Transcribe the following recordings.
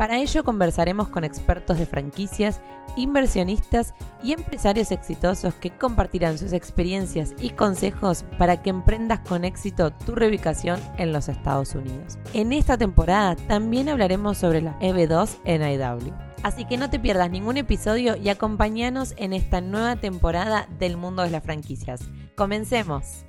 Para ello conversaremos con expertos de franquicias, inversionistas y empresarios exitosos que compartirán sus experiencias y consejos para que emprendas con éxito tu reubicación en los Estados Unidos. En esta temporada también hablaremos sobre la EB2 en IW. Así que no te pierdas ningún episodio y acompáñanos en esta nueva temporada del mundo de las franquicias. Comencemos.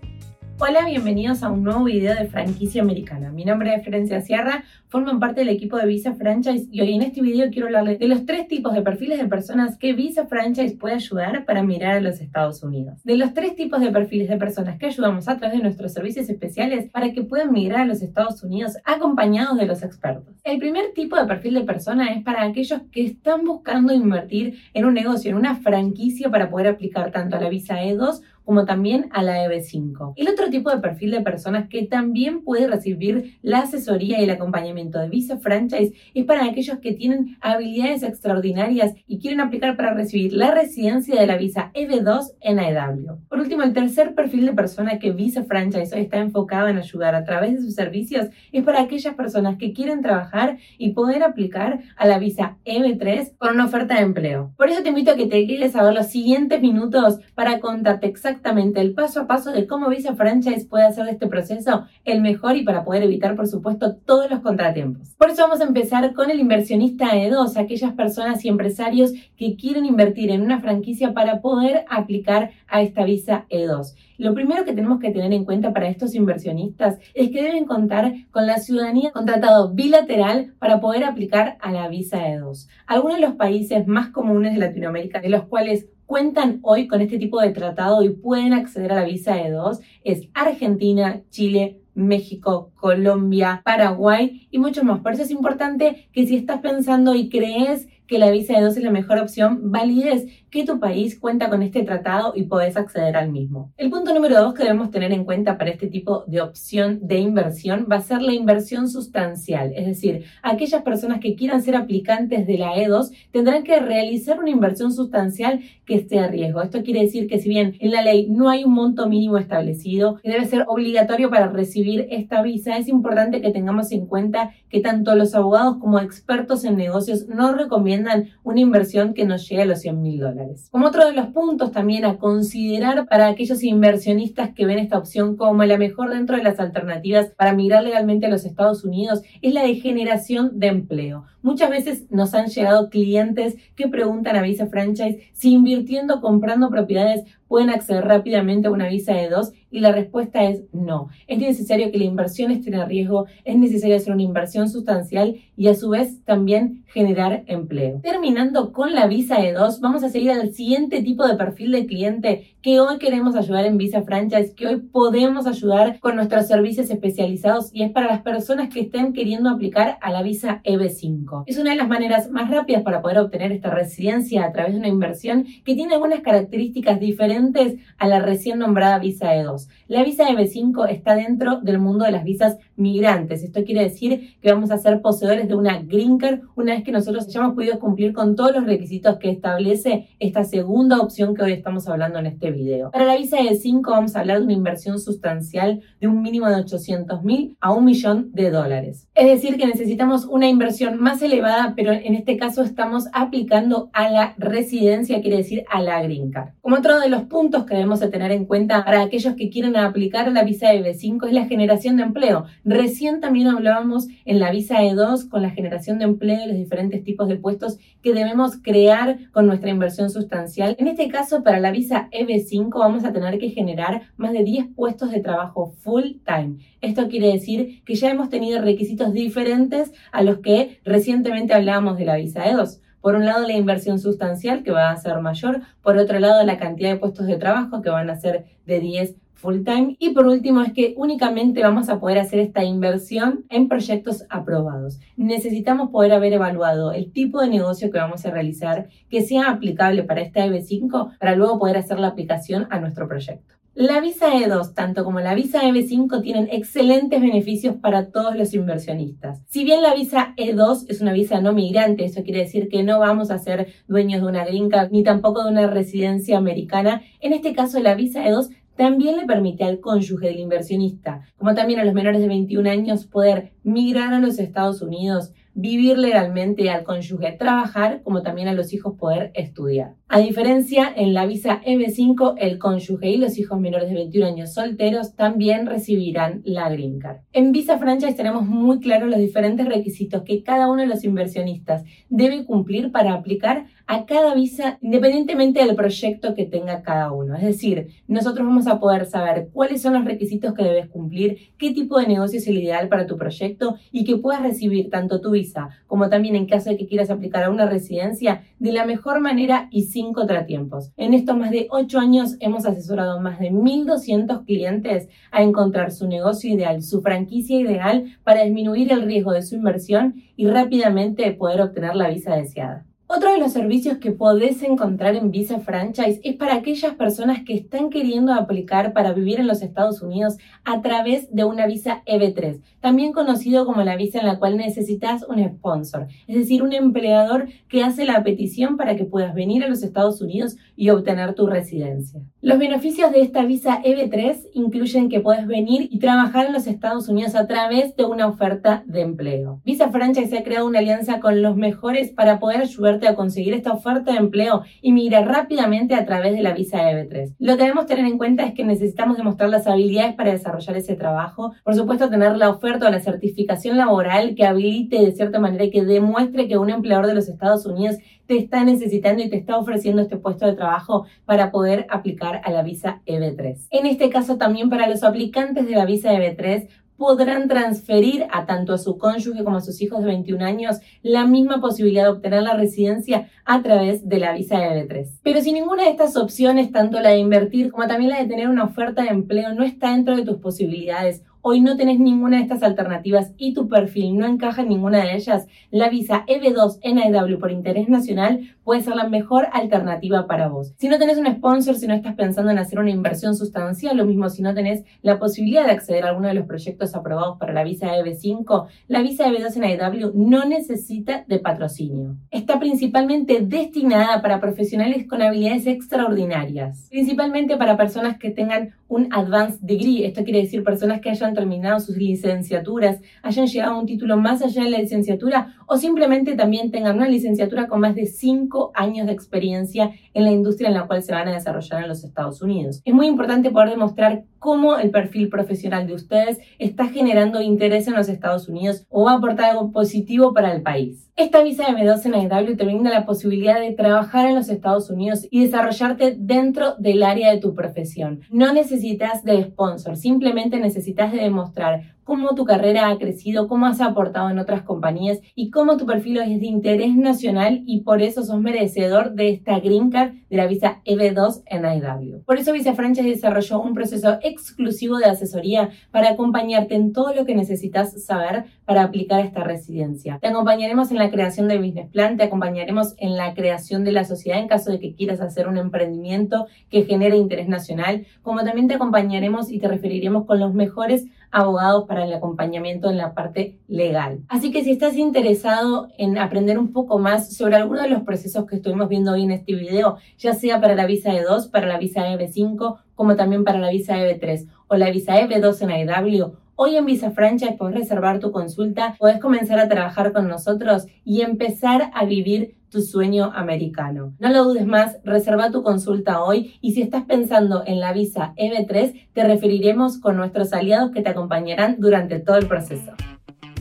Hola, bienvenidos a un nuevo video de franquicia americana. Mi nombre es Florencia Sierra, forman parte del equipo de Visa Franchise y hoy en este video quiero hablarles de los tres tipos de perfiles de personas que Visa Franchise puede ayudar para mirar a los Estados Unidos. De los tres tipos de perfiles de personas que ayudamos a través de nuestros servicios especiales para que puedan migrar a los Estados Unidos acompañados de los expertos. El primer tipo de perfil de persona es para aquellos que están buscando invertir en un negocio, en una franquicia para poder aplicar tanto a la Visa E2 como también a la EB5. El otro tipo de perfil de personas que también puede recibir la asesoría y el acompañamiento de Visa Franchise es para aquellos que tienen habilidades extraordinarias y quieren aplicar para recibir la residencia de la visa EB2 en AEW. Por último, el tercer perfil de persona que Visa Franchise hoy está enfocado en ayudar a través de sus servicios es para aquellas personas que quieren trabajar y poder aplicar a la visa EB3 con una oferta de empleo. Por eso te invito a que te quedes a ver los siguientes minutos para contarte exactamente exactamente el paso a paso de cómo Visa Franchise puede hacer de este proceso el mejor y para poder evitar, por supuesto, todos los contratiempos. Por eso vamos a empezar con el inversionista E2, aquellas personas y empresarios que quieren invertir en una franquicia para poder aplicar a esta Visa E2. Lo primero que tenemos que tener en cuenta para estos inversionistas es que deben contar con la ciudadanía con tratado bilateral para poder aplicar a la visa E2. Algunos de los países más comunes de Latinoamérica, de los cuales cuentan hoy con este tipo de tratado y pueden acceder a la visa E2 es Argentina, Chile, México, Colombia, Paraguay y mucho más. Por eso es importante que si estás pensando y crees que la visa E2 es la mejor opción, valides que tu país cuenta con este tratado y podés acceder al mismo. El punto número dos que debemos tener en cuenta para este tipo de opción de inversión va a ser la inversión sustancial, es decir, aquellas personas que quieran ser aplicantes de la E2 tendrán que realizar una inversión sustancial que esté a riesgo. Esto quiere decir que si bien en la ley no hay un monto mínimo establecido que debe ser obligatorio para recibir esta visa, es importante que tengamos en cuenta que tanto los abogados como expertos en negocios no recomiendan una inversión que nos llegue a los 100 mil dólares. Como otro de los puntos también a considerar para aquellos inversionistas que ven esta opción como la mejor dentro de las alternativas para migrar legalmente a los Estados Unidos es la de generación de empleo. Muchas veces nos han llegado clientes que preguntan a Visa Franchise si invirtiendo comprando propiedades pueden acceder rápidamente a una visa de dos y la respuesta es no. Es necesario que la inversión esté en riesgo, es necesario hacer una inversión sustancial y a su vez también generar empleo. Terminando con la visa de dos, vamos a seguir al siguiente tipo de perfil de cliente que hoy queremos ayudar en Visa Franchise, que hoy podemos ayudar con nuestros servicios especializados y es para las personas que estén queriendo aplicar a la visa EB5. Es una de las maneras más rápidas para poder obtener esta residencia a través de una inversión que tiene algunas características diferentes a la recién nombrada visa E2. La visa EB5 está dentro del mundo de las visas migrantes. Esto quiere decir que vamos a ser poseedores de una green card una vez que nosotros hayamos podido cumplir con todos los requisitos que establece esta segunda opción que hoy estamos hablando en este video. Para la visa EB5 vamos a hablar de una inversión sustancial de un mínimo de 800 mil a un millón de dólares. Es decir, que necesitamos una inversión más elevada, pero en este caso estamos aplicando a la residencia, quiere decir a la green card. Como otro de los puntos que debemos de tener en cuenta para aquellos que quieren aplicar la visa EB5 es la generación de empleo. Recién también hablábamos en la visa E2 con la generación de empleo y los diferentes tipos de puestos que debemos crear con nuestra inversión sustancial. En este caso, para la visa EB5 vamos a tener que generar más de 10 puestos de trabajo full time. Esto quiere decir que ya hemos tenido requisitos diferentes a los que recientemente hablábamos de la visa E2. Por un lado, la inversión sustancial, que va a ser mayor. Por otro lado, la cantidad de puestos de trabajo, que van a ser de 10 full time. Y por último, es que únicamente vamos a poder hacer esta inversión en proyectos aprobados. Necesitamos poder haber evaluado el tipo de negocio que vamos a realizar que sea aplicable para esta EB5 para luego poder hacer la aplicación a nuestro proyecto. La visa E2, tanto como la visa EB5, tienen excelentes beneficios para todos los inversionistas. Si bien la visa E2 es una visa no migrante, eso quiere decir que no vamos a ser dueños de una green ni tampoco de una residencia americana, en este caso la visa E2 también le permite al cónyuge del inversionista, como también a los menores de 21 años, poder migrar a los Estados Unidos vivir legalmente al cónyuge, trabajar, como también a los hijos poder estudiar. A diferencia, en la visa EB5, el cónyuge y los hijos menores de 21 años solteros también recibirán la Green Card. En Visa Franchise tenemos muy claros los diferentes requisitos que cada uno de los inversionistas debe cumplir para aplicar a cada visa independientemente del proyecto que tenga cada uno. Es decir, nosotros vamos a poder saber cuáles son los requisitos que debes cumplir, qué tipo de negocio es el ideal para tu proyecto y que puedas recibir tanto tu visa como también en caso de que quieras aplicar a una residencia de la mejor manera y sin contratiempos. En estos más de 8 años hemos asesorado más de 1.200 clientes a encontrar su negocio ideal, su franquicia ideal para disminuir el riesgo de su inversión y rápidamente poder obtener la visa deseada. Otro de los servicios que podés encontrar en Visa Franchise es para aquellas personas que están queriendo aplicar para vivir en los Estados Unidos a través de una visa EB3, también conocido como la visa en la cual necesitas un sponsor, es decir, un empleador que hace la petición para que puedas venir a los Estados Unidos y obtener tu residencia. Los beneficios de esta visa EB3 incluyen que puedes venir y trabajar en los Estados Unidos a través de una oferta de empleo. Visa Franchise ha creado una alianza con los mejores para poder ayudarte a conseguir esta oferta de empleo y migrar rápidamente a través de la visa EB3. Lo que debemos tener en cuenta es que necesitamos demostrar las habilidades para desarrollar ese trabajo. Por supuesto, tener la oferta o la certificación laboral que habilite de cierta manera y que demuestre que un empleador de los Estados Unidos te está necesitando y te está ofreciendo este puesto de trabajo para poder aplicar a la visa EB3. En este caso también para los aplicantes de la visa EB3 podrán transferir a tanto a su cónyuge como a sus hijos de 21 años la misma posibilidad de obtener la residencia a través de la visa EB3. Pero si ninguna de estas opciones, tanto la de invertir como también la de tener una oferta de empleo, no está dentro de tus posibilidades hoy no tenés ninguna de estas alternativas y tu perfil no encaja en ninguna de ellas, la visa EB2 NIW por interés nacional puede ser la mejor alternativa para vos. Si no tenés un sponsor, si no estás pensando en hacer una inversión sustancial, lo mismo si no tenés la posibilidad de acceder a alguno de los proyectos aprobados para la visa EB5, la visa EB2 NIW no necesita de patrocinio. Está principalmente destinada para profesionales con habilidades extraordinarias, principalmente para personas que tengan un advanced degree, esto quiere decir personas que hayan terminado sus licenciaturas, hayan llegado a un título más allá de la licenciatura o simplemente también tengan una licenciatura con más de 5 años de experiencia en la industria en la cual se van a desarrollar en los Estados Unidos. Es muy importante poder demostrar cómo el perfil profesional de ustedes está generando interés en los Estados Unidos o va a aportar algo positivo para el país. Esta visa de M2 en IW te brinda la posibilidad de trabajar en los Estados Unidos y desarrollarte dentro del área de tu profesión. No necesitas de sponsor, simplemente necesitas de demostrar cómo tu carrera ha crecido, cómo has aportado en otras compañías y cómo tu perfil es de interés nacional y por eso sos merecedor de esta Green Card de la visa EB2 en IW. Por eso Visa Franchise desarrolló un proceso exclusivo de asesoría para acompañarte en todo lo que necesitas saber para aplicar esta residencia. Te acompañaremos en la creación del business plan, te acompañaremos en la creación de la sociedad en caso de que quieras hacer un emprendimiento que genere interés nacional, como también te acompañaremos y te referiremos con los mejores abogados para el acompañamiento en la parte legal. Así que si estás interesado en aprender un poco más sobre alguno de los procesos que estuvimos viendo hoy en este video, ya sea para la visa E2, para la visa EB5, como también para la visa EB3 o la visa EB2 en IW, Hoy en Visa Franchise puedes reservar tu consulta, puedes comenzar a trabajar con nosotros y empezar a vivir tu sueño americano. No lo dudes más, reserva tu consulta hoy y si estás pensando en la visa EB3, te referiremos con nuestros aliados que te acompañarán durante todo el proceso.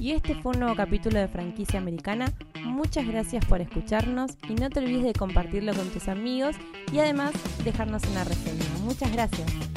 Y este fue un nuevo capítulo de Franquicia Americana. Muchas gracias por escucharnos y no te olvides de compartirlo con tus amigos y además dejarnos una reseña. Muchas gracias.